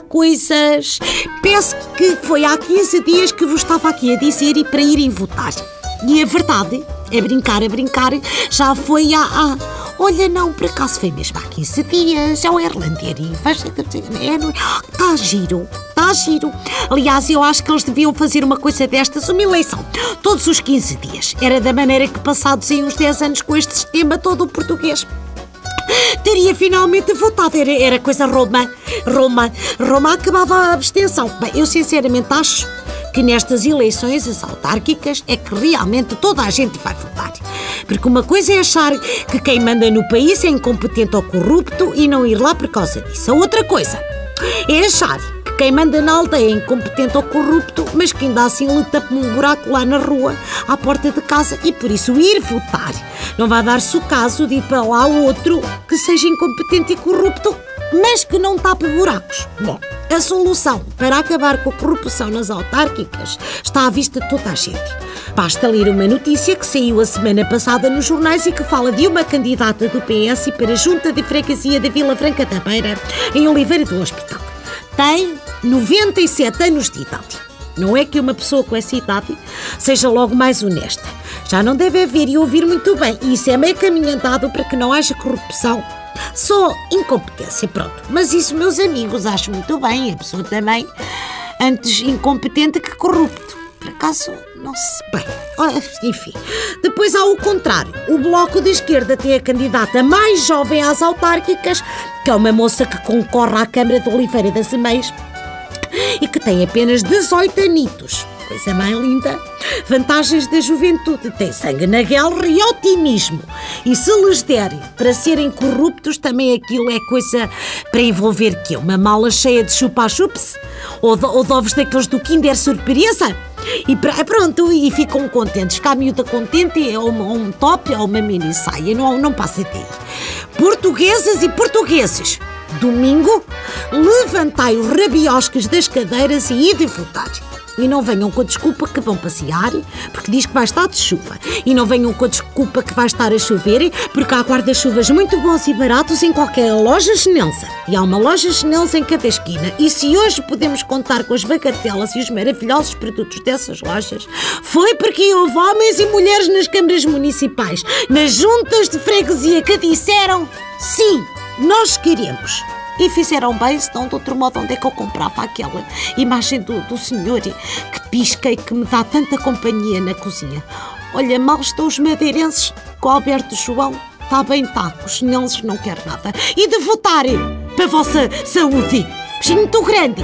coisas. Peço que foi há 15 dias que vos estava aqui a dizer e para irem votar. E a verdade, é brincar, é brincar, já foi há. há olha, não, por acaso foi mesmo há 15 dias, é o Erlander e faz. Está giro, está giro. Aliás, eu acho que eles deviam fazer uma coisa destas, uma eleição, todos os 15 dias. Era da maneira que, passados em uns 10 anos com este sistema todo o português teria finalmente votado. Era, era coisa Roma. Roma. Roma acabava a abstenção. Bem, eu sinceramente acho que nestas eleições, as autárquicas, é que realmente toda a gente vai votar. Porque uma coisa é achar que quem manda no país é incompetente ou corrupto e não ir lá por causa disso. A outra coisa é achar que quem manda na aldeia é incompetente ou corrupto, mas que ainda assim luta por um buraco lá na rua, à porta de casa, e por isso ir votar. Não vai dar-se o caso de ir para lá outro que seja incompetente e corrupto, mas que não tape buracos. Bom, a solução para acabar com a corrupção nas autárquicas está à vista de toda a gente. Basta ler uma notícia que saiu a semana passada nos jornais e que fala de uma candidata do PS para a Junta de Freguesia da Vila Franca da Beira, em Oliveira do Hospital. Tem 97 anos de idade. Não é que uma pessoa com essa idade seja logo mais honesta. Já não deve haver e ouvir muito bem. E isso é meio caminho andado para que não haja corrupção só incompetência, pronto. Mas isso, meus amigos, acho muito bem. A pessoa também, antes incompetente que corrupto. Por acaso, não se. Bem, enfim. Depois há o contrário. O Bloco de Esquerda tem a candidata mais jovem às autárquicas, que é uma moça que concorre à Câmara de Oliveira das Ameias e que tem apenas 18 anitos coisa mais linda. Vantagens da juventude: tem sangue na guerra e otimismo. E se lhes derem para serem corruptos, também aquilo é coisa para envolver que Uma mala cheia de chupa-chups? Ou, ou de ovos daqueles do Kinder Surpresa? E pronto, e ficam contentes. Cá a miúda contente é uma, um top ou uma mini saia, não, não passa daí. Portuguesas e portugueses, domingo, levantai os rabiosques das cadeiras e ide votar. E não venham com a desculpa que vão passear, porque diz que vai estar de chuva. E não venham com a desculpa que vai estar a chover, porque há guarda-chuvas muito bons e baratos em qualquer loja chinense. E há uma loja chinense em cada esquina. E se hoje podemos contar com as bagatelas e os maravilhosos produtos dessas lojas, foi porque houve homens e mulheres nas câmaras municipais, nas juntas de freguesia que disseram sim, nós queremos. E fizeram bem, senão de outro modo onde é que eu comprava aquela imagem do, do senhor que pisca e que me dá tanta companhia na cozinha. Olha, mal estão os madeirenses com Alberto João. Está bem, está, os chinenses não querem nada. E de votarem para a vossa saúde. Beijinho muito grande.